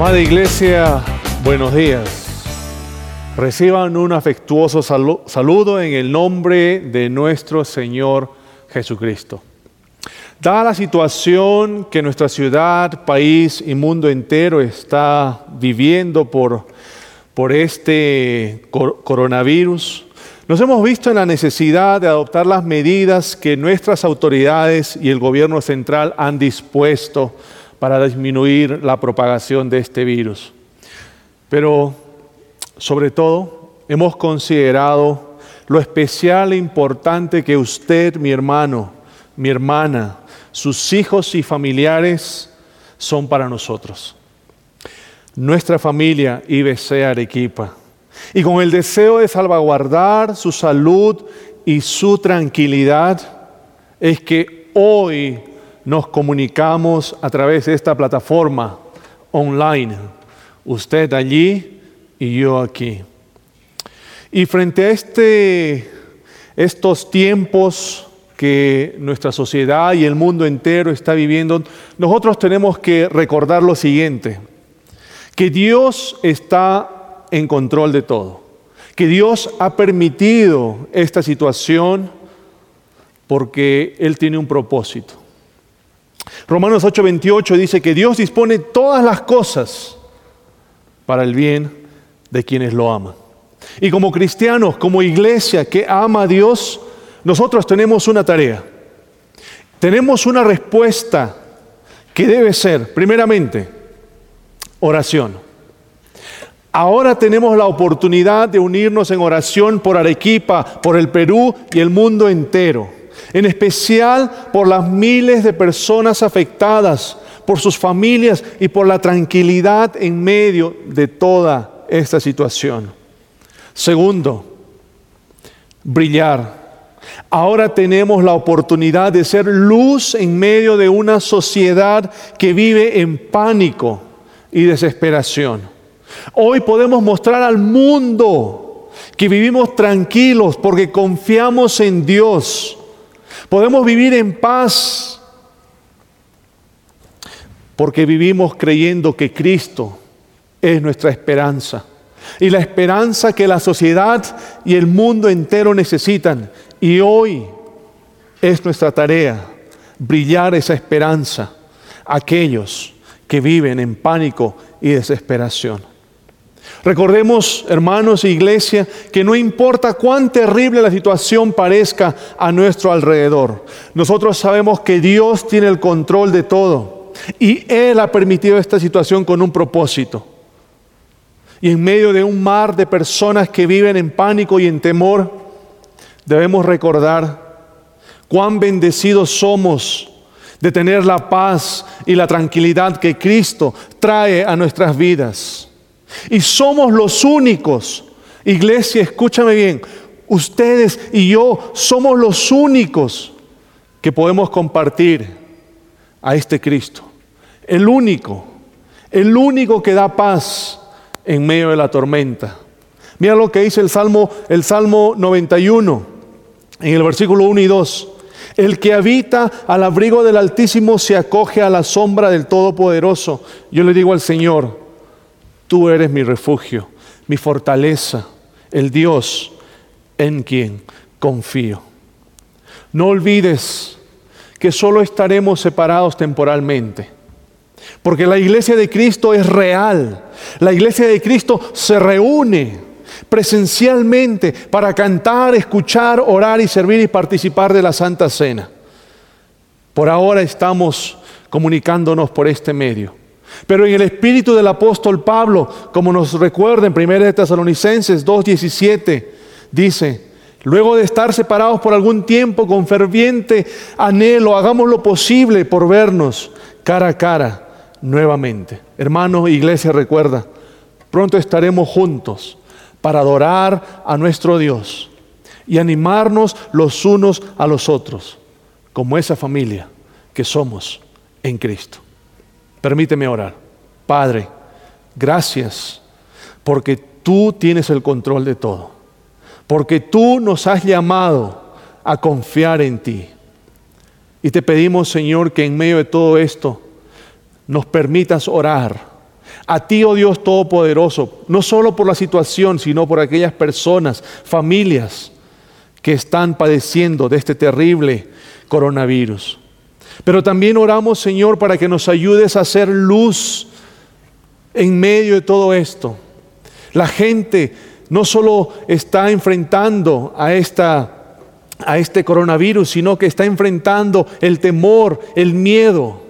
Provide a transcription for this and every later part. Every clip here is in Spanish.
Amada Iglesia, buenos días. Reciban un afectuoso salu- saludo en el nombre de nuestro Señor Jesucristo. Dada la situación que nuestra ciudad, país y mundo entero está viviendo por, por este cor- coronavirus, nos hemos visto en la necesidad de adoptar las medidas que nuestras autoridades y el gobierno central han dispuesto para disminuir la propagación de este virus. Pero sobre todo, hemos considerado lo especial e importante que usted, mi hermano, mi hermana, sus hijos y familiares son para nosotros. Nuestra familia IBC Arequipa. Y con el deseo de salvaguardar su salud y su tranquilidad, es que hoy nos comunicamos a través de esta plataforma online. Usted allí y yo aquí. Y frente a este, estos tiempos que nuestra sociedad y el mundo entero está viviendo, nosotros tenemos que recordar lo siguiente, que Dios está en control de todo, que Dios ha permitido esta situación porque Él tiene un propósito. Romanos 8:28 dice que Dios dispone todas las cosas para el bien de quienes lo aman. Y como cristianos, como iglesia que ama a Dios, nosotros tenemos una tarea. Tenemos una respuesta que debe ser, primeramente, oración. Ahora tenemos la oportunidad de unirnos en oración por Arequipa, por el Perú y el mundo entero. En especial por las miles de personas afectadas, por sus familias y por la tranquilidad en medio de toda esta situación. Segundo, brillar. Ahora tenemos la oportunidad de ser luz en medio de una sociedad que vive en pánico y desesperación. Hoy podemos mostrar al mundo que vivimos tranquilos porque confiamos en Dios. Podemos vivir en paz porque vivimos creyendo que Cristo es nuestra esperanza. Y la esperanza que la sociedad y el mundo entero necesitan. Y hoy es nuestra tarea brillar esa esperanza a aquellos que viven en pánico y desesperación. Recordemos, hermanos e iglesia, que no importa cuán terrible la situación parezca a nuestro alrededor, nosotros sabemos que Dios tiene el control de todo y Él ha permitido esta situación con un propósito. Y en medio de un mar de personas que viven en pánico y en temor, debemos recordar cuán bendecidos somos de tener la paz y la tranquilidad que Cristo trae a nuestras vidas. Y somos los únicos, iglesia, escúchame bien, ustedes y yo somos los únicos que podemos compartir a este Cristo. El único, el único que da paz en medio de la tormenta. Mira lo que dice el Salmo, el Salmo 91, en el versículo 1 y 2. El que habita al abrigo del Altísimo se acoge a la sombra del Todopoderoso. Yo le digo al Señor, tú eres mi refugio, mi fortaleza, el Dios en quien confío. No olvides que solo estaremos separados temporalmente, porque la iglesia de Cristo es real. La iglesia de Cristo se reúne presencialmente para cantar, escuchar, orar y servir y participar de la Santa Cena. Por ahora estamos comunicándonos por este medio. Pero en el espíritu del apóstol Pablo, como nos recuerda en 1 de Tesalonicenses 2:17, dice, luego de estar separados por algún tiempo con ferviente anhelo, hagamos lo posible por vernos cara a cara nuevamente. Hermanos, iglesia, recuerda, pronto estaremos juntos para adorar a nuestro Dios y animarnos los unos a los otros, como esa familia que somos en Cristo. Permíteme orar. Padre, gracias porque tú tienes el control de todo, porque tú nos has llamado a confiar en ti. Y te pedimos, Señor, que en medio de todo esto nos permitas orar A ti, oh Dios Todopoderoso, no solo por la situación, sino por aquellas personas, familias que están padeciendo de este terrible coronavirus. Pero también oramos, Señor, para que nos ayudes a hacer luz en medio de todo esto. La gente no solo está enfrentando a, esta, a este coronavirus, sino que está enfrentando el temor, el miedo.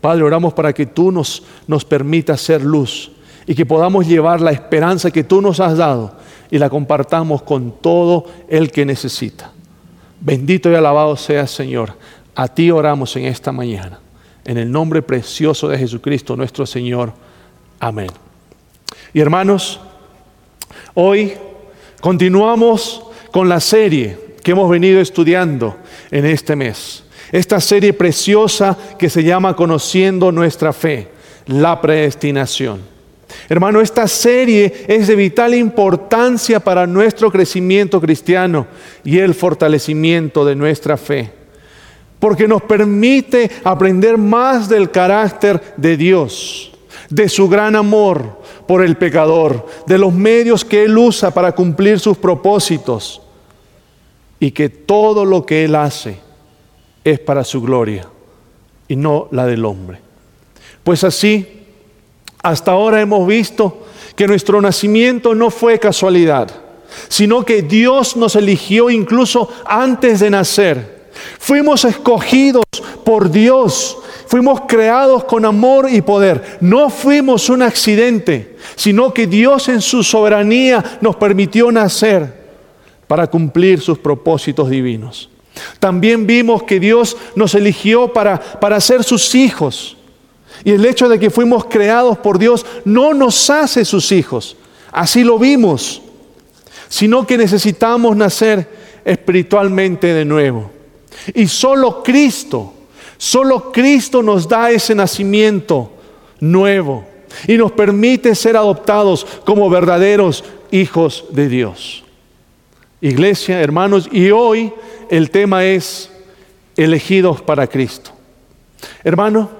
Padre, oramos para que tú nos, nos permitas ser luz y que podamos llevar la esperanza que tú nos has dado y la compartamos con todo el que necesita. Bendito y alabado sea Señor. A ti oramos en esta mañana. En el nombre precioso de Jesucristo nuestro Señor. Amén. Y hermanos, hoy continuamos con la serie que hemos venido estudiando en este mes. Esta serie preciosa que se llama Conociendo nuestra fe, la predestinación. Hermano, esta serie es de vital importancia para nuestro crecimiento cristiano y el fortalecimiento de nuestra fe porque nos permite aprender más del carácter de Dios, de su gran amor por el pecador, de los medios que Él usa para cumplir sus propósitos y que todo lo que Él hace es para su gloria y no la del hombre. Pues así, hasta ahora hemos visto que nuestro nacimiento no fue casualidad, sino que Dios nos eligió incluso antes de nacer Fuimos escogidos por Dios, fuimos creados con amor y poder. No fuimos un accidente, sino que Dios en su soberanía nos permitió nacer para cumplir sus propósitos divinos. También vimos que Dios nos eligió para, para ser sus hijos. Y el hecho de que fuimos creados por Dios no nos hace sus hijos. Así lo vimos. Sino que necesitamos nacer espiritualmente de nuevo. Y solo Cristo, solo Cristo nos da ese nacimiento nuevo y nos permite ser adoptados como verdaderos hijos de Dios. Iglesia, hermanos, y hoy el tema es elegidos para Cristo. Hermano,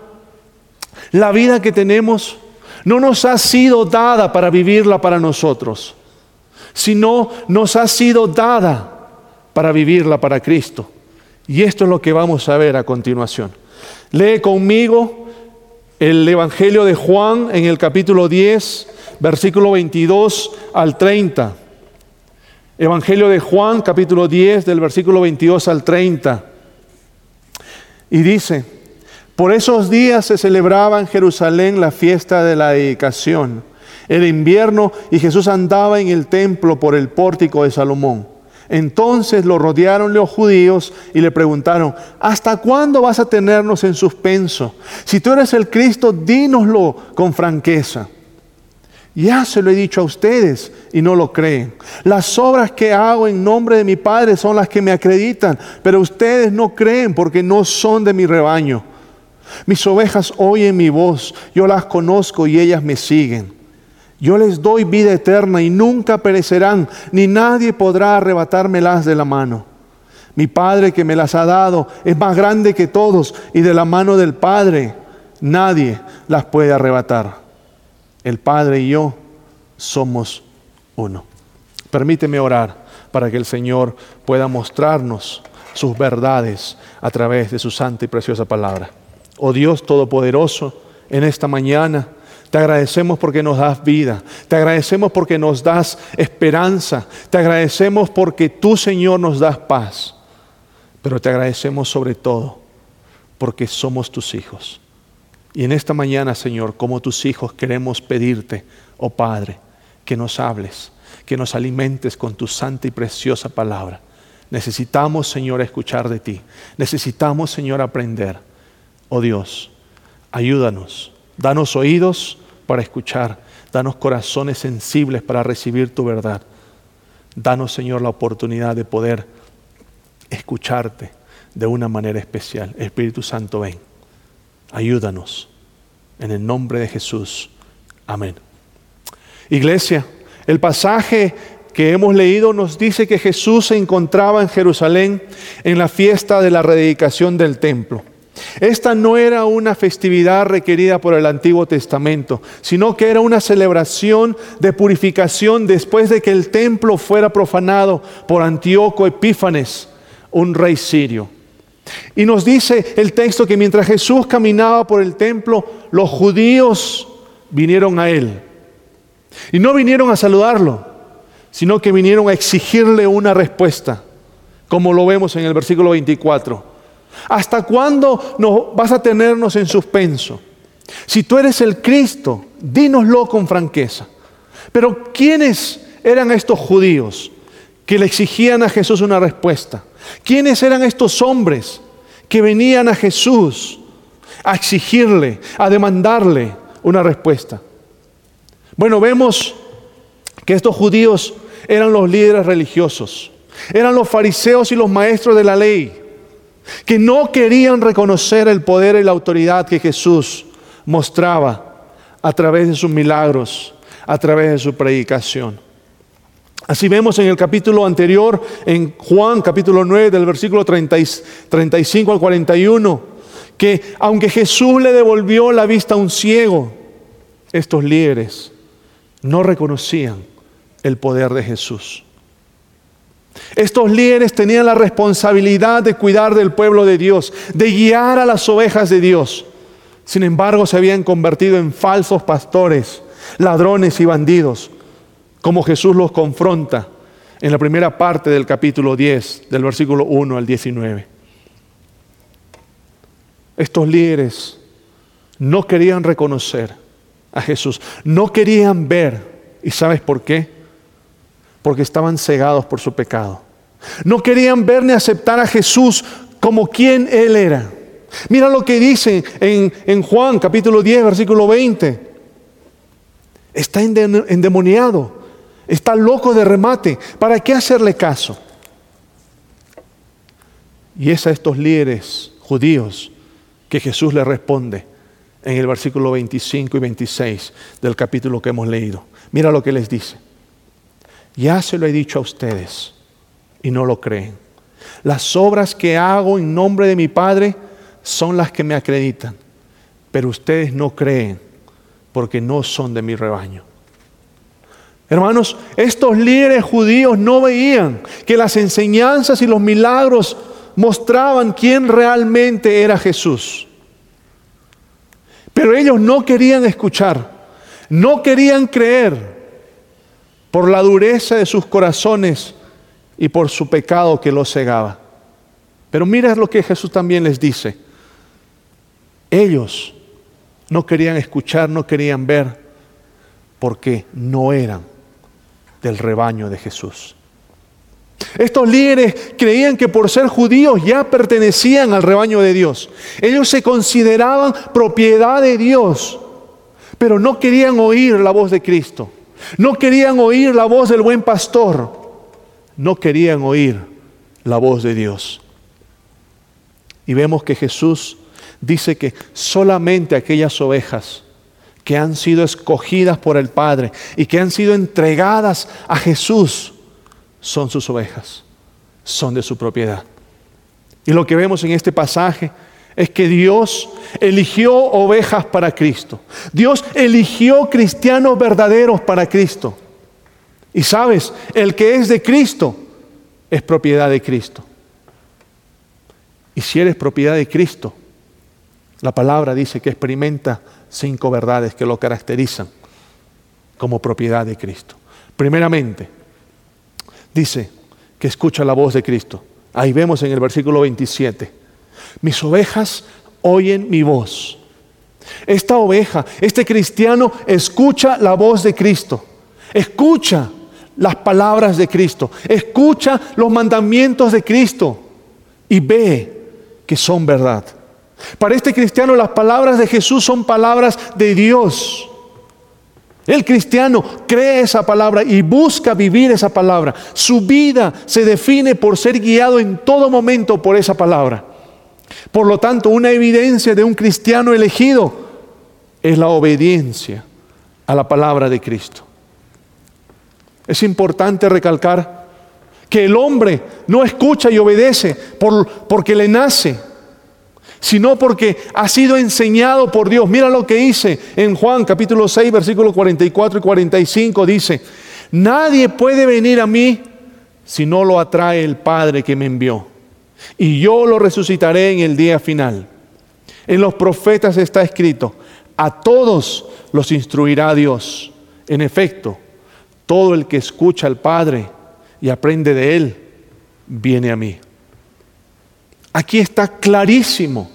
la vida que tenemos no nos ha sido dada para vivirla para nosotros, sino nos ha sido dada para vivirla para Cristo. Y esto es lo que vamos a ver a continuación. Lee conmigo el Evangelio de Juan en el capítulo 10, versículo 22 al 30. Evangelio de Juan, capítulo 10, del versículo 22 al 30. Y dice, por esos días se celebraba en Jerusalén la fiesta de la dedicación. Era invierno y Jesús andaba en el templo por el pórtico de Salomón. Entonces lo rodearon los judíos y le preguntaron, ¿hasta cuándo vas a tenernos en suspenso? Si tú eres el Cristo, dínoslo con franqueza. Ya se lo he dicho a ustedes y no lo creen. Las obras que hago en nombre de mi Padre son las que me acreditan, pero ustedes no creen porque no son de mi rebaño. Mis ovejas oyen mi voz, yo las conozco y ellas me siguen. Yo les doy vida eterna y nunca perecerán, ni nadie podrá arrebatármelas de la mano. Mi Padre que me las ha dado es más grande que todos y de la mano del Padre nadie las puede arrebatar. El Padre y yo somos uno. Permíteme orar para que el Señor pueda mostrarnos sus verdades a través de su santa y preciosa palabra. Oh Dios Todopoderoso, en esta mañana, te agradecemos porque nos das vida. Te agradecemos porque nos das esperanza. Te agradecemos porque tú, Señor, nos das paz. Pero te agradecemos sobre todo porque somos tus hijos. Y en esta mañana, Señor, como tus hijos queremos pedirte, oh Padre, que nos hables, que nos alimentes con tu santa y preciosa palabra. Necesitamos, Señor, escuchar de ti. Necesitamos, Señor, aprender. Oh Dios, ayúdanos. Danos oídos para escuchar. Danos corazones sensibles para recibir tu verdad. Danos, Señor, la oportunidad de poder escucharte de una manera especial. Espíritu Santo, ven. Ayúdanos. En el nombre de Jesús. Amén. Iglesia, el pasaje que hemos leído nos dice que Jesús se encontraba en Jerusalén en la fiesta de la rededicación del templo. Esta no era una festividad requerida por el Antiguo Testamento, sino que era una celebración de purificación después de que el templo fuera profanado por Antíoco Epífanes, un rey sirio. Y nos dice el texto que mientras Jesús caminaba por el templo, los judíos vinieron a él. Y no vinieron a saludarlo, sino que vinieron a exigirle una respuesta, como lo vemos en el versículo 24. ¿Hasta cuándo nos vas a tenernos en suspenso? Si tú eres el Cristo, dínoslo con franqueza. Pero ¿quiénes eran estos judíos que le exigían a Jesús una respuesta? ¿Quiénes eran estos hombres que venían a Jesús a exigirle, a demandarle una respuesta? Bueno, vemos que estos judíos eran los líderes religiosos, eran los fariseos y los maestros de la ley, que no querían reconocer el poder y la autoridad que Jesús mostraba a través de sus milagros, a través de su predicación. Así vemos en el capítulo anterior, en Juan capítulo 9, del versículo 35 al 41, que aunque Jesús le devolvió la vista a un ciego, estos líderes no reconocían el poder de Jesús. Estos líderes tenían la responsabilidad de cuidar del pueblo de Dios, de guiar a las ovejas de Dios. Sin embargo, se habían convertido en falsos pastores, ladrones y bandidos, como Jesús los confronta en la primera parte del capítulo 10, del versículo 1 al 19. Estos líderes no querían reconocer a Jesús, no querían ver. ¿Y sabes por qué? Porque estaban cegados por su pecado. No querían ver ni aceptar a Jesús como quien Él era. Mira lo que dice en, en Juan capítulo 10, versículo 20. Está endemoniado Está loco de remate. ¿Para qué hacerle caso? Y es a estos líderes judíos que Jesús le responde en el versículo 25 y 26 del capítulo que hemos leído. Mira lo que les dice. Ya se lo he dicho a ustedes y no lo creen. Las obras que hago en nombre de mi Padre son las que me acreditan, pero ustedes no creen porque no son de mi rebaño. Hermanos, estos líderes judíos no veían que las enseñanzas y los milagros mostraban quién realmente era Jesús. Pero ellos no querían escuchar, no querían creer por la dureza de sus corazones y por su pecado que los cegaba. Pero mira lo que Jesús también les dice. Ellos no querían escuchar, no querían ver, porque no eran del rebaño de Jesús. Estos líderes creían que por ser judíos ya pertenecían al rebaño de Dios. Ellos se consideraban propiedad de Dios, pero no querían oír la voz de Cristo. No querían oír la voz del buen pastor. No querían oír la voz de Dios. Y vemos que Jesús dice que solamente aquellas ovejas que han sido escogidas por el Padre y que han sido entregadas a Jesús son sus ovejas, son de su propiedad. Y lo que vemos en este pasaje es que Dios eligió ovejas para Cristo. Dios eligió cristianos verdaderos para Cristo. Y sabes, el que es de Cristo es propiedad de Cristo. Y si eres propiedad de Cristo, la palabra dice que experimenta cinco verdades que lo caracterizan como propiedad de Cristo. Primeramente, dice que escucha la voz de Cristo. Ahí vemos en el versículo 27, mis ovejas oyen mi voz. Esta oveja, este cristiano, escucha la voz de Cristo, escucha las palabras de Cristo, escucha los mandamientos de Cristo y ve que son verdad. Para este cristiano las palabras de Jesús son palabras de Dios. El cristiano cree esa palabra y busca vivir esa palabra. Su vida se define por ser guiado en todo momento por esa palabra. Por lo tanto, una evidencia de un cristiano elegido es la obediencia a la palabra de Cristo. Es importante recalcar que el hombre no escucha y obedece por, porque le nace sino porque ha sido enseñado por Dios. Mira lo que dice en Juan capítulo 6, versículos 44 y 45. Dice, nadie puede venir a mí si no lo atrae el Padre que me envió. Y yo lo resucitaré en el día final. En los profetas está escrito, a todos los instruirá Dios. En efecto, todo el que escucha al Padre y aprende de Él, viene a mí. Aquí está clarísimo.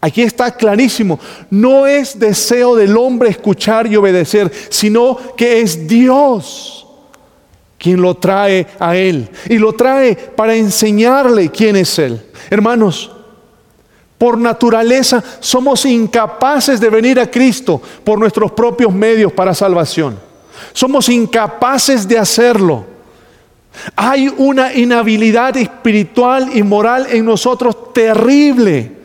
Aquí está clarísimo. No es deseo del hombre escuchar y obedecer, sino que es Dios quien lo trae a Él. Y lo trae para enseñarle quién es Él. Hermanos, por naturaleza somos incapaces de venir a Cristo por nuestros propios medios para salvación. Somos incapaces de hacerlo. Hay una inhabilidad espiritual y moral en nosotros terrible.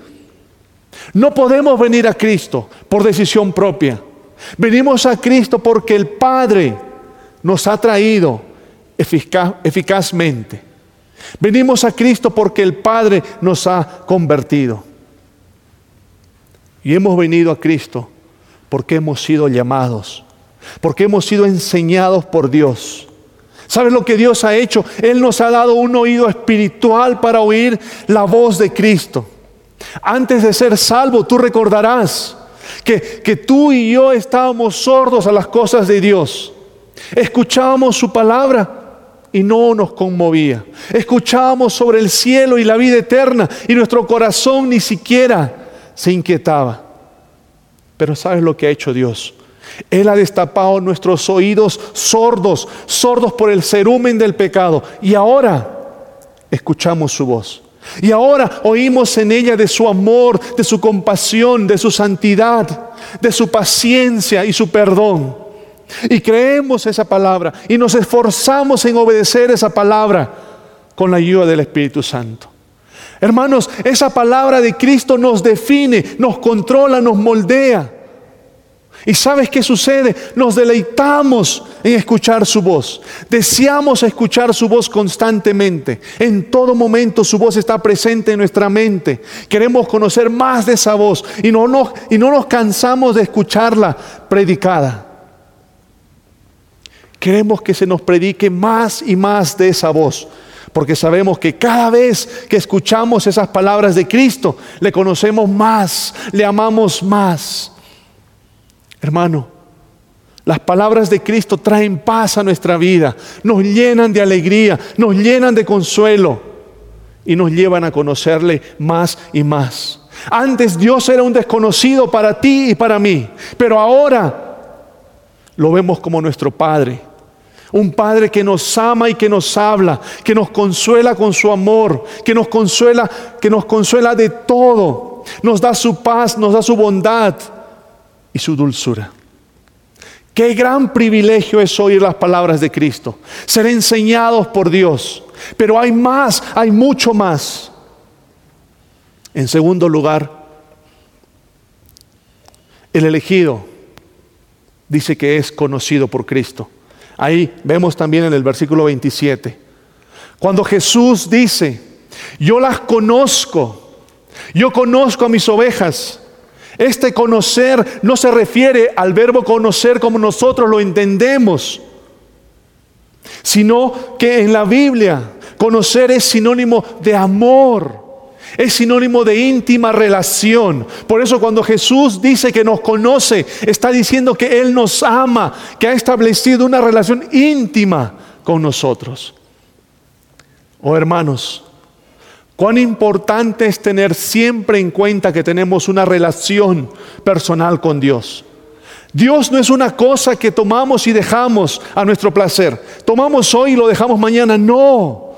No podemos venir a Cristo por decisión propia. Venimos a Cristo porque el Padre nos ha traído eficazmente. Venimos a Cristo porque el Padre nos ha convertido. Y hemos venido a Cristo porque hemos sido llamados, porque hemos sido enseñados por Dios ¿Sabes lo que Dios ha hecho? Él nos ha dado un oído espiritual para oír la voz de Cristo. Antes de ser salvo, tú recordarás que, que tú y yo estábamos sordos a las cosas de Dios. Escuchábamos su palabra y no nos conmovía. Escuchábamos sobre el cielo y la vida eterna y nuestro corazón ni siquiera se inquietaba. Pero ¿sabes lo que ha hecho Dios? Él ha destapado nuestros oídos sordos, sordos por el cerumen del pecado. Y ahora escuchamos su voz. Y ahora oímos en ella de su amor, de su compasión, de su santidad, de su paciencia y su perdón. Y creemos esa palabra y nos esforzamos en obedecer esa palabra con la ayuda del Espíritu Santo. Hermanos, esa palabra de Cristo nos define, nos controla, nos moldea. ¿Y sabes qué sucede? Nos deleitamos en escuchar su voz. Deseamos escuchar su voz constantemente. En todo momento su voz está presente en nuestra mente. Queremos conocer más de esa voz y no nos, y no nos cansamos de escucharla predicada. Queremos que se nos predique más y más de esa voz. Porque sabemos que cada vez que escuchamos esas palabras de Cristo, le conocemos más, le amamos más. Hermano, las palabras de Cristo traen paz a nuestra vida, nos llenan de alegría, nos llenan de consuelo y nos llevan a conocerle más y más. Antes Dios era un desconocido para ti y para mí, pero ahora lo vemos como nuestro Padre. Un Padre que nos ama y que nos habla, que nos consuela con su amor, que nos consuela, que nos consuela de todo. Nos da su paz, nos da su bondad y su dulzura. Qué gran privilegio es oír las palabras de Cristo, ser enseñados por Dios. Pero hay más, hay mucho más. En segundo lugar, el elegido dice que es conocido por Cristo. Ahí vemos también en el versículo 27. Cuando Jesús dice, yo las conozco, yo conozco a mis ovejas este conocer no se refiere al verbo conocer como nosotros lo entendemos, sino que en la Biblia conocer es sinónimo de amor. Es sinónimo de íntima relación. Por eso cuando Jesús dice que nos conoce, está diciendo que Él nos ama, que ha establecido una relación íntima con nosotros. Oh hermanos, Cuán importante es tener siempre en cuenta que tenemos una relación personal con Dios. Dios no es una cosa que tomamos y dejamos a nuestro placer. Tomamos hoy y lo dejamos mañana. No.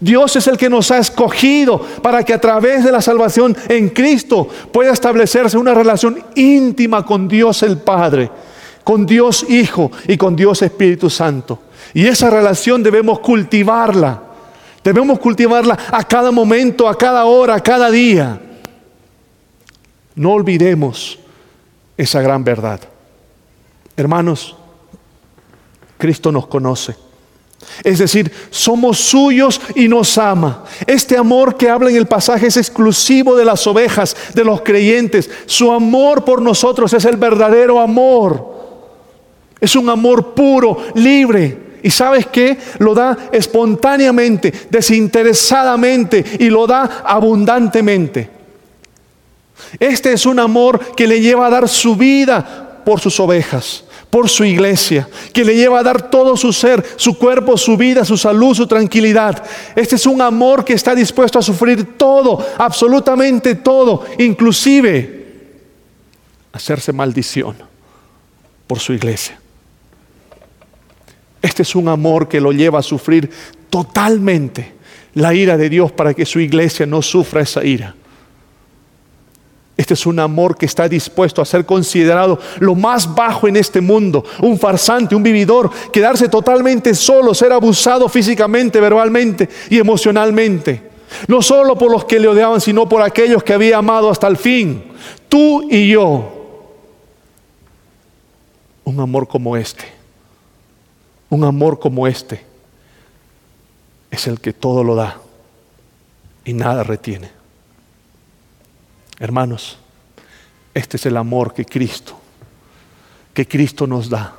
Dios es el que nos ha escogido para que a través de la salvación en Cristo pueda establecerse una relación íntima con Dios el Padre, con Dios Hijo y con Dios Espíritu Santo. Y esa relación debemos cultivarla Debemos cultivarla a cada momento, a cada hora, a cada día. No olvidemos esa gran verdad. Hermanos, Cristo nos conoce. Es decir, somos suyos y nos ama. Este amor que habla en el pasaje es exclusivo de las ovejas, de los creyentes. Su amor por nosotros es el verdadero amor. Es un amor puro, libre. Y sabes qué? Lo da espontáneamente, desinteresadamente y lo da abundantemente. Este es un amor que le lleva a dar su vida por sus ovejas por su iglesia, que le lleva a dar todo su ser, su cuerpo, su vida, su salud, su tranquilidad. Este es un amor que está dispuesto a sufrir todo, absolutamente todo, inclusive hacerse maldición por su iglesia. Este es un amor que lo lleva a sufrir totalmente la ira de Dios para que su iglesia no sufra esa ira. Este es un amor que está dispuesto a ser considerado lo más bajo en este mundo, un farsante, un vividor, quedarse totalmente solo, ser abusado físicamente, verbalmente y emocionalmente. No solo por los que le odiaban, sino por aquellos que había amado hasta el fin. Tú y yo. Un amor como este, un amor como este, es el que todo lo da y nada retiene. Hermanos, este es el amor que Cristo, que Cristo nos da.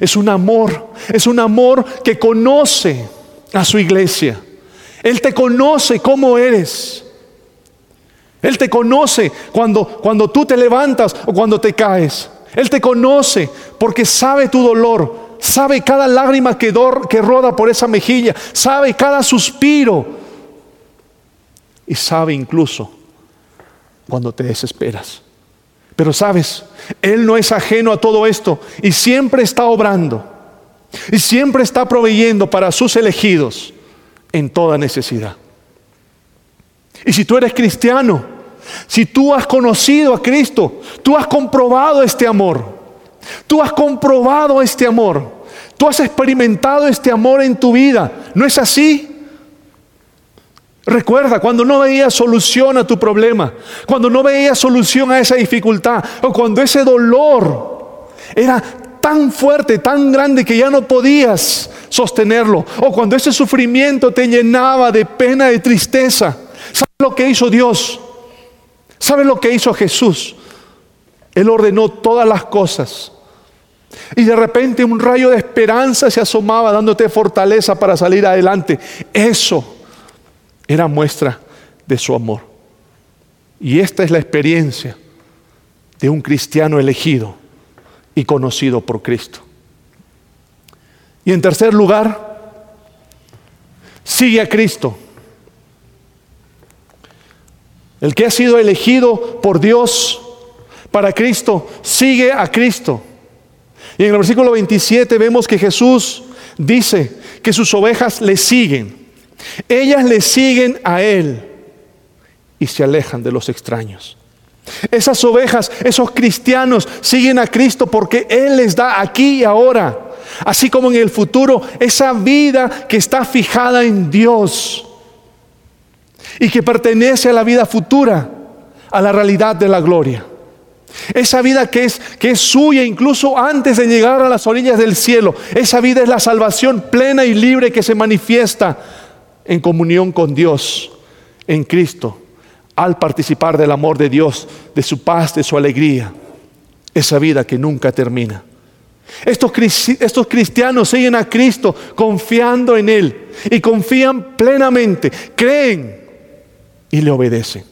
Es un amor, es un amor que conoce a su iglesia. Él te conoce cómo eres. Él te conoce cuando, cuando tú te levantas o cuando te caes. Él te conoce porque sabe tu dolor, sabe cada lágrima que, que roda por esa mejilla, sabe cada suspiro y sabe incluso cuando te desesperas. Pero sabes, Él no es ajeno a todo esto y siempre está obrando y siempre está proveyendo para sus elegidos en toda necesidad. Y si tú eres cristiano, si tú has conocido a Cristo, tú has comprobado este amor, tú has comprobado este amor, tú has experimentado este amor en tu vida, ¿no es así? Recuerda cuando no veías solución a tu problema, cuando no veías solución a esa dificultad, o cuando ese dolor era tan fuerte, tan grande que ya no podías sostenerlo, o cuando ese sufrimiento te llenaba de pena, de tristeza. ¿Sabes lo que hizo Dios? ¿Sabes lo que hizo Jesús? Él ordenó todas las cosas. Y de repente un rayo de esperanza se asomaba dándote fortaleza para salir adelante. Eso era muestra de su amor. Y esta es la experiencia de un cristiano elegido y conocido por Cristo. Y en tercer lugar, sigue a Cristo. El que ha sido elegido por Dios para Cristo, sigue a Cristo. Y en el versículo 27 vemos que Jesús dice que sus ovejas le siguen. Ellas le siguen a Él y se alejan de los extraños. Esas ovejas, esos cristianos siguen a Cristo porque Él les da aquí y ahora, así como en el futuro, esa vida que está fijada en Dios y que pertenece a la vida futura, a la realidad de la gloria. Esa vida que es, que es suya incluso antes de llegar a las orillas del cielo. Esa vida es la salvación plena y libre que se manifiesta en comunión con Dios en Cristo, al participar del amor de Dios, de su paz, de su alegría, esa vida que nunca termina. Estos, cristianos siguen a Cristo confiando en Él y confían plenamente, creen y le obedecen.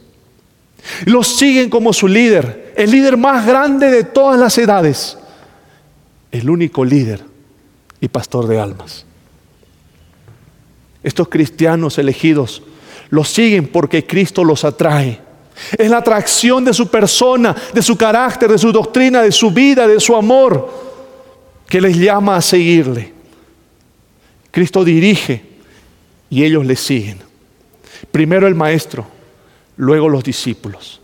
Los siguen como su líder, el líder más grande de todas las edades, el único líder y pastor de almas. Estos cristianos elegidos los siguen porque Cristo los atrae. Es la atracción de su persona, de su carácter, de su doctrina, de su vida, de su amor, que les llama a seguirle. Cristo dirige y ellos le siguen. Primero el maestro, luego los discípulos.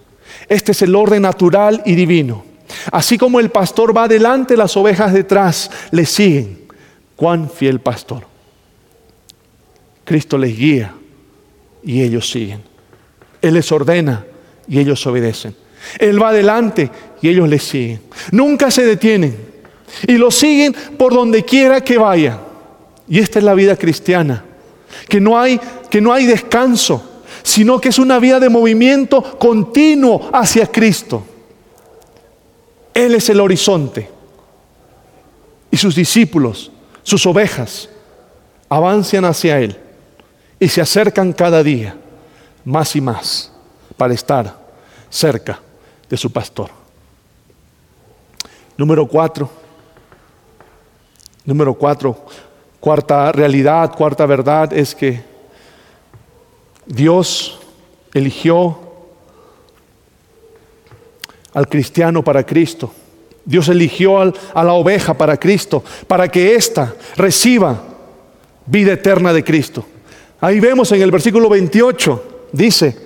Este es el orden natural y divino. Así como el pastor va adelante, las ovejas detrás le siguen. Cuán fiel pastor. Cristo les guía y ellos siguen. Él les ordena y ellos obedecen. Él va adelante y ellos le siguen. Nunca se detienen y lo siguen por donde quiera que vaya. Y esta es la vida cristiana, que no hay, que no hay descanso, sino que es una vida de movimiento continuo hacia Cristo. Él es el horizonte. Y sus discípulos, sus ovejas, avanzan hacia Él y se acercan cada día más y más para estar cerca de su pastor. Número cuatro. Número cuatro. Cuarta realidad, cuarta verdad es que Dios eligió al cristiano para Cristo. Dios eligió a la oveja para Cristo, para que ésta reciba vida eterna de Cristo. Ahí vemos en el versículo 28, dice,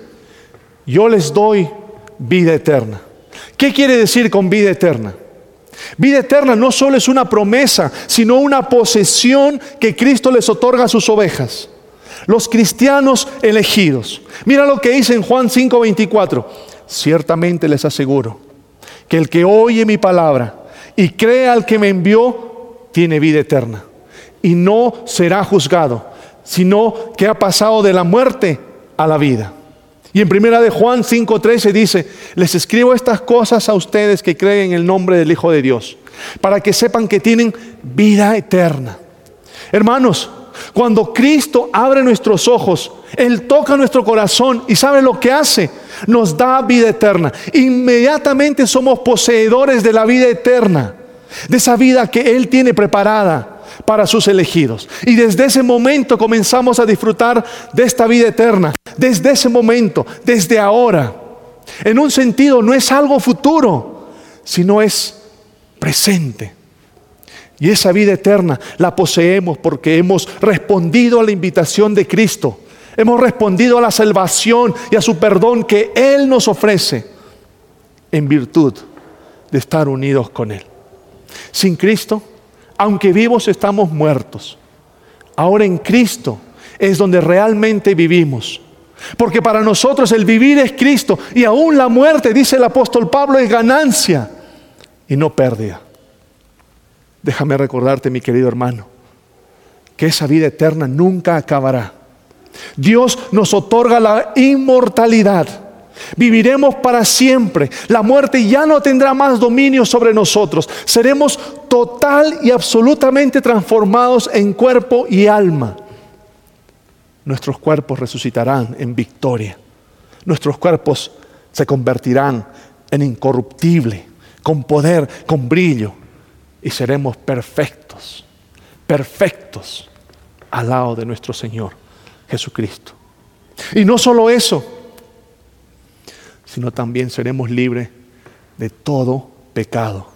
yo les doy vida eterna. ¿Qué quiere decir con vida eterna? Vida eterna no solo es una promesa, sino una posesión que Cristo les otorga a sus ovejas. Los cristianos elegidos. Mira lo que dice en Juan 5:24. Ciertamente les aseguro que el que oye mi palabra y cree al que me envió, tiene vida eterna. Y no será juzgado, sino que ha pasado de la muerte a la vida. Y en primera de Juan 5:13 dice, les escribo estas cosas a ustedes que creen en el nombre del Hijo de Dios, para que sepan que tienen vida eterna. Hermanos, cuando Cristo abre nuestros ojos, Él toca nuestro corazón y sabe lo que hace, nos da vida eterna. Inmediatamente somos poseedores de la vida eterna, de esa vida que Él tiene preparada para sus elegidos. Y desde ese momento comenzamos a disfrutar de esta vida eterna. Desde ese momento, desde ahora. En un sentido no es algo futuro, sino es presente. Y esa vida eterna la poseemos porque hemos respondido a la invitación de Cristo. Hemos respondido a la salvación y a su perdón que Él nos ofrece en virtud de estar unidos con Él. Sin Cristo aunque vivos estamos muertos. Ahora en Cristo es donde realmente vivimos. Porque para nosotros el vivir es Cristo y aún la muerte, dice el apóstol Pablo, es ganancia y no pérdida. Déjame recordarte, mi querido hermano, que esa vida eterna nunca acabará. Dios nos otorga la inmortalidad Viviremos para siempre. La muerte ya no tendrá más dominio sobre nosotros. Seremos total y absolutamente transformados en cuerpo y alma. Nuestros cuerpos resucitarán en victoria. Nuestros cuerpos se convertirán en incorruptible, con poder, con brillo. Y seremos perfectos, perfectos al lado de nuestro Señor Jesucristo. Y no solo eso, sino también seremos libres de todo pecado.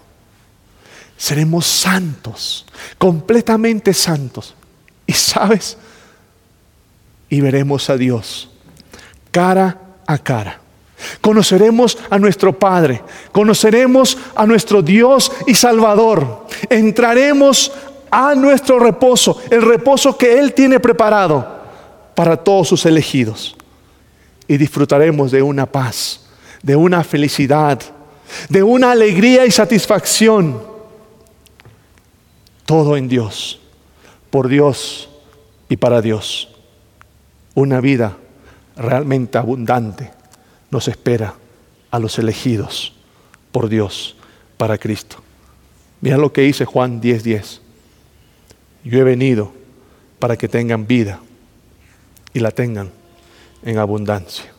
Seremos santos, completamente santos. Y sabes, y veremos a Dios cara a cara. Conoceremos a nuestro Padre, conoceremos a nuestro Dios y Salvador. Entraremos a nuestro reposo, el reposo que Él tiene preparado para todos sus elegidos. Y disfrutaremos de una paz de una felicidad, de una alegría y satisfacción. Todo en Dios, por Dios y para Dios. Una vida realmente abundante nos espera a los elegidos por Dios para Cristo. Mira lo que dice Juan 10:10. Yo he venido para que tengan vida y la tengan en abundancia.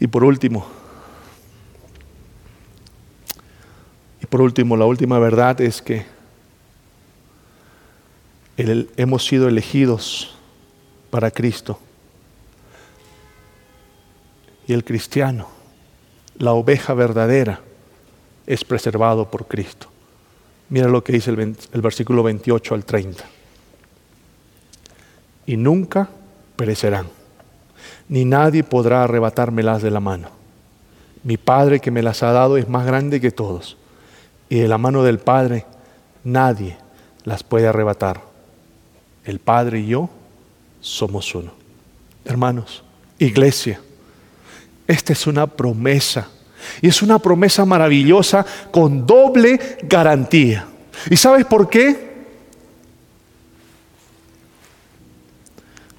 Y por último, y por último, la última verdad es que hemos sido elegidos para Cristo. Y el cristiano, la oveja verdadera, es preservado por Cristo. Mira lo que dice el, versículo 28 al 30. Y nunca perecerán ni nadie podrá arrebatármelas de la mano. Mi Padre que me las ha dado es más grande que todos, y de la mano del Padre nadie las puede arrebatar. El Padre y yo somos uno. Hermanos, iglesia, esta es una promesa, y es una promesa maravillosa con doble garantía. ¿Y sabes por qué?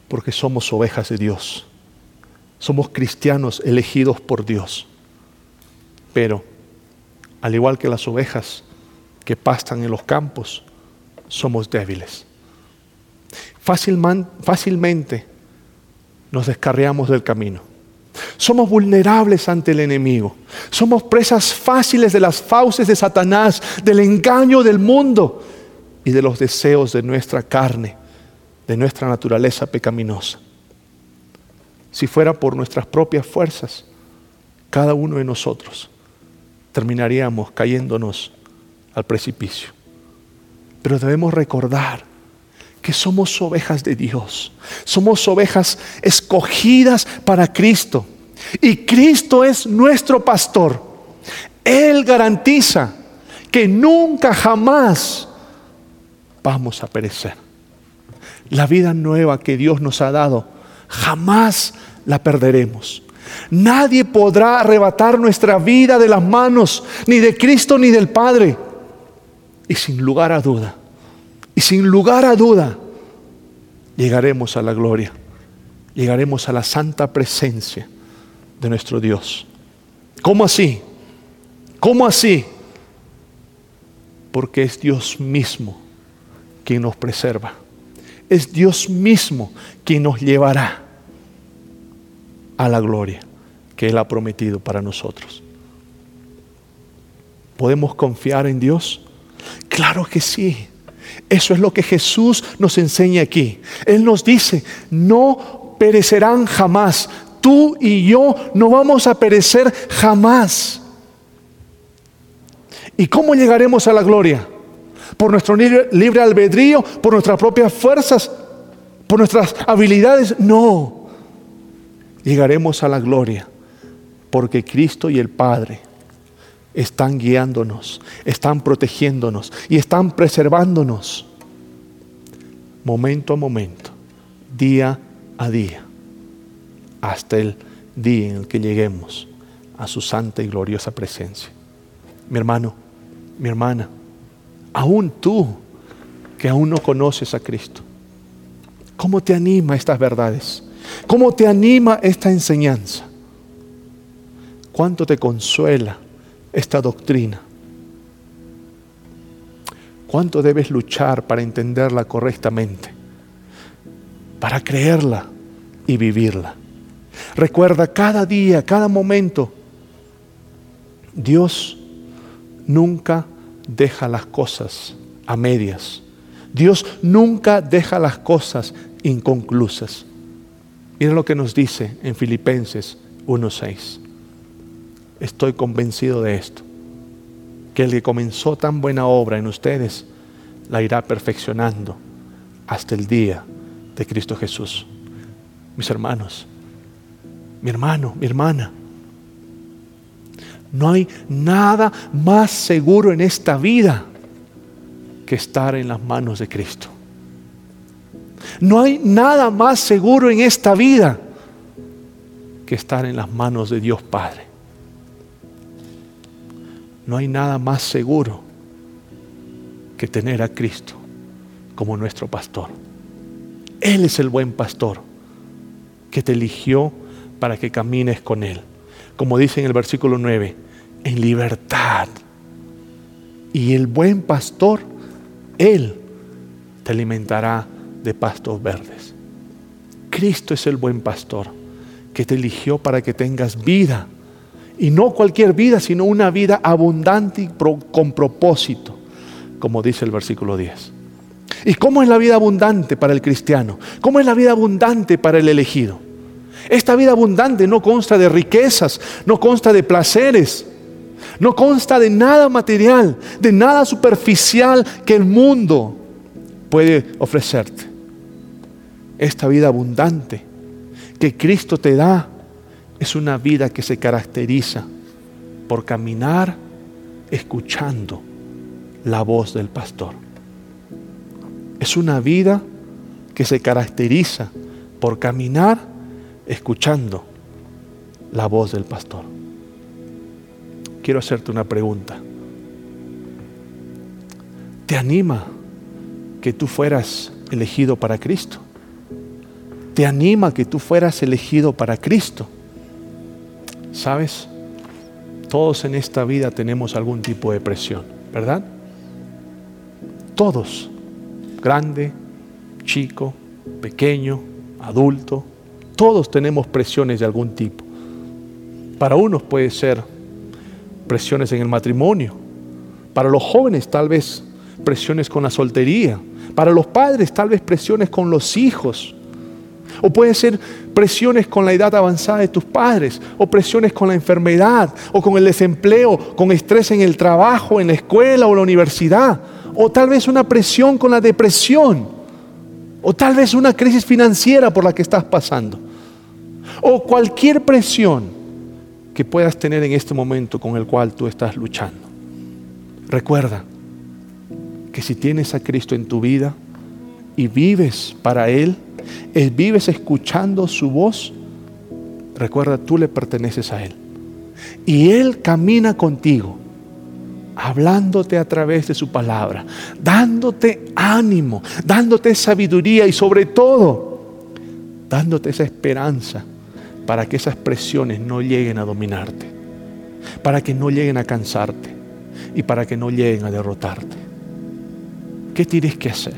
Porque somos ovejas de Dios somos cristianos elegidos por Dios. Pero, al igual que las ovejas que pastan en los campos, somos débiles. fácilmente nos descarriamos del camino. Somos vulnerables ante el enemigo. Somos presas fáciles de las fauces de Satanás, del engaño del mundo y de los deseos de nuestra carne, de nuestra naturaleza pecaminosa. Si fuera por nuestras propias fuerzas, cada uno de nosotros terminaríamos cayéndonos al precipicio. Pero debemos recordar que somos ovejas de Dios, somos ovejas escogidas para Cristo. Y Cristo es nuestro pastor. Él garantiza que nunca jamás vamos a perecer. La vida nueva que Dios nos ha dado, jamás la perderemos. Nadie podrá arrebatar nuestra vida de las manos, ni de Cristo ni del Padre. Y sin lugar a duda, y sin lugar a duda, llegaremos a la gloria, llegaremos a la santa presencia de nuestro Dios. ¿Cómo así? ¿Cómo así? Porque es Dios mismo quien nos preserva. Es Dios mismo quien nos llevará a la gloria que Él ha prometido para nosotros. ¿Podemos confiar en Dios? Claro que sí. Eso es lo que Jesús nos enseña aquí. Él nos dice, no perecerán jamás. Tú y yo no vamos a perecer jamás. ¿Y cómo llegaremos a la gloria? ¿Por nuestro libre, albedrío? ¿Por nuestras propias fuerzas? ¿Por nuestras habilidades? No. Llegaremos a la gloria porque Cristo y el Padre están guiándonos, están protegiéndonos y están preservándonos momento a momento, día a día, hasta el día en el que lleguemos a su santa y gloriosa presencia. Mi hermano, mi hermana, aún tú que aún no conoces a Cristo, ¿cómo te anima estas verdades? ¿Cómo te anima esta enseñanza? ¿Cuánto te consuela esta doctrina? ¿Cuánto debes luchar para entenderla correctamente? Para creerla y vivirla. Recuerda cada día, cada momento, Dios nunca deja las cosas a medias. Dios nunca deja las cosas inconclusas. Mira lo que nos dice en Filipenses 1.6 estoy convencido de esto, que el que comenzó tan buena obra en ustedes la irá perfeccionando hasta el día de Cristo Jesús. Mis hermanos, mi hermano, mi hermana, no hay nada más seguro en esta vida que estar en las manos de Cristo. No hay nada más seguro en esta vida que estar en las manos de Dios Padre no hay nada más seguro que tener a Cristo como nuestro pastor. Él es el buen pastor que te eligió para que camines con Él. Como dice en el versículo 9, en libertad. Y el buen pastor, Él te alimentará de pastos verdes. Cristo es el buen pastor que te eligió para que tengas vida y no cualquier vida, sino una vida abundante y con propósito, como dice el versículo 10. ¿Y cómo es la vida abundante para el cristiano? ¿Cómo es la vida abundante para el elegido? Esta vida abundante no consta de riquezas, no consta de placeres, no consta de nada material, de nada superficial que el mundo puede ofrecerte. Esta vida abundante que Cristo te da es una vida que se caracteriza por caminar escuchando la voz del pastor. Es una vida que se caracteriza por caminar escuchando la voz del pastor. Quiero hacerte una pregunta. ¿Te anima que tú fueras elegido para Cristo? te anima que tú fueras elegido para Cristo. ¿Sabes? Todos en esta vida tenemos algún tipo de presión, ¿verdad? Todos, grande, chico, pequeño, adulto, todos tenemos presiones de algún tipo. Para unos puede ser presiones en el matrimonio, para los jóvenes tal vez presiones con la soltería, para los padres tal vez presiones con los hijos, o puede ser presiones con la edad avanzada de tus padres, o presiones con la enfermedad, o con el desempleo, con estrés en el trabajo, en la escuela o la universidad, o tal vez una presión con la depresión, o tal vez una crisis financiera por la que estás pasando, o cualquier presión que puedas tener en este momento con el cual tú estás luchando. Recuerda que si tienes a Cristo en tu vida y vives para Él, vives escuchando su voz, recuerda, tú le perteneces a Él. Y Él camina contigo, hablándote a través de su palabra, dándote ánimo, dándote sabiduría y sobre todo, dándote esa esperanza para que esas presiones no lleguen a dominarte, para que no lleguen a cansarte y para que no lleguen a derrotarte. ¿Qué tienes que hacer?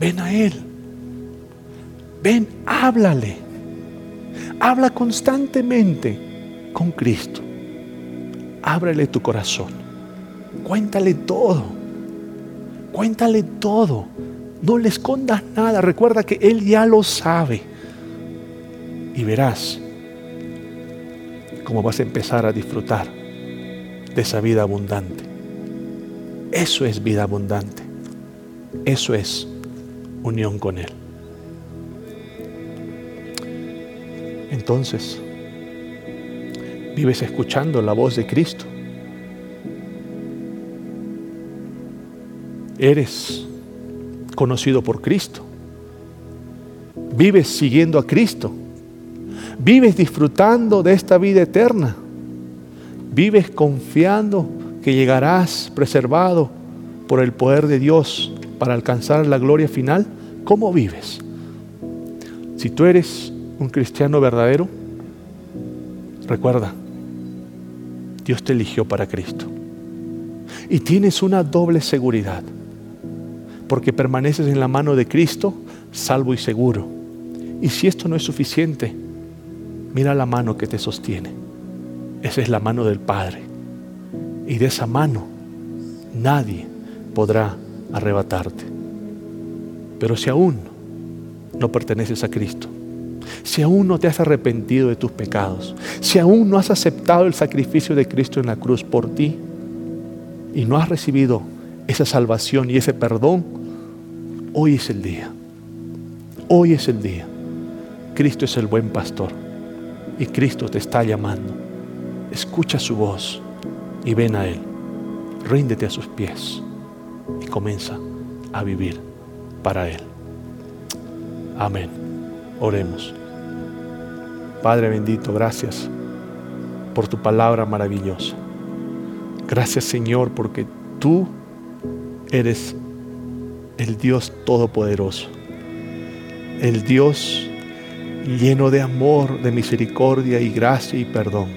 Ven a Él. Ven, háblale. Habla constantemente con Cristo. Ábrele tu corazón. Cuéntale todo. Cuéntale todo. No le escondas nada. Recuerda que Él ya lo sabe. Y verás cómo vas a empezar a disfrutar de esa vida abundante. Eso es vida abundante. Eso es unión con Él. Entonces, vives escuchando la voz de Cristo. Eres conocido por Cristo. Vives siguiendo a Cristo. Vives disfrutando de esta vida eterna. Vives confiando que llegarás preservado por el poder de Dios para alcanzar la gloria final. ¿Cómo vives? Si tú eres un cristiano verdadero, recuerda, Dios te eligió para Cristo. Y tienes una doble seguridad, porque permaneces en la mano de Cristo, salvo y seguro. Y si esto no es suficiente, mira la mano que te sostiene. Esa es la mano del Padre. Y de esa mano nadie podrá arrebatarte. Pero si aún no perteneces a Cristo, si aún no te has arrepentido de tus pecados, si aún no has aceptado el sacrificio de Cristo en la cruz por ti y no has recibido esa salvación y ese perdón, hoy es el día. Hoy es el día. Cristo es el buen pastor y Cristo te está llamando. Escucha su voz y ven a Él. Ríndete a sus pies y comienza a vivir para Él. Amén. Oremos. Padre bendito, gracias por tu palabra maravillosa. Gracias Señor porque tú eres el Dios todopoderoso, el Dios lleno de amor, de misericordia y gracia y perdón,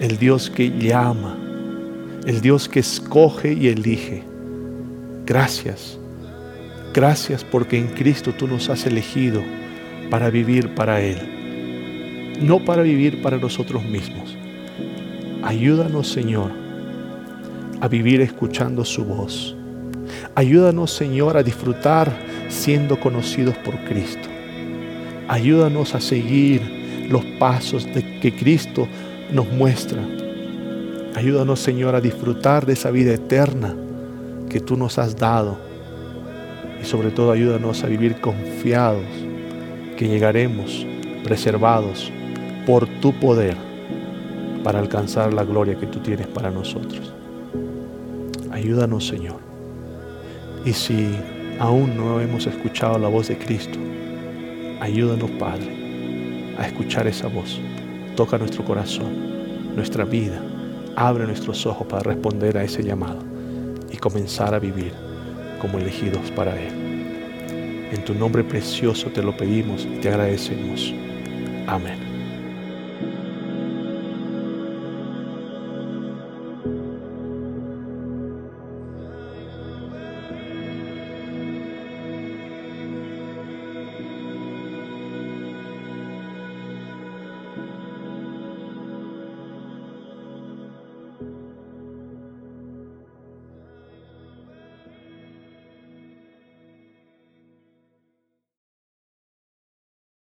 el Dios que llama, el Dios que escoge y elige. Gracias, gracias porque en Cristo tú nos has elegido para vivir para Él no para vivir para nosotros mismos. Ayúdanos, Señor, a vivir escuchando su voz. Ayúdanos, Señor, a disfrutar siendo conocidos por Cristo. Ayúdanos a seguir los pasos de que Cristo nos muestra. Ayúdanos, Señor, a disfrutar de esa vida eterna que tú nos has dado. Y sobre todo ayúdanos a vivir confiados que llegaremos preservados por tu poder para alcanzar la gloria que tú tienes para nosotros. Ayúdanos, Señor. Y si aún no hemos escuchado la voz de Cristo, ayúdanos, Padre, a escuchar esa voz. Toca nuestro corazón, nuestra vida. Abre nuestros ojos para responder a ese llamado y comenzar a vivir como elegidos para Él. En tu nombre precioso te lo pedimos y te agradecemos. Amén.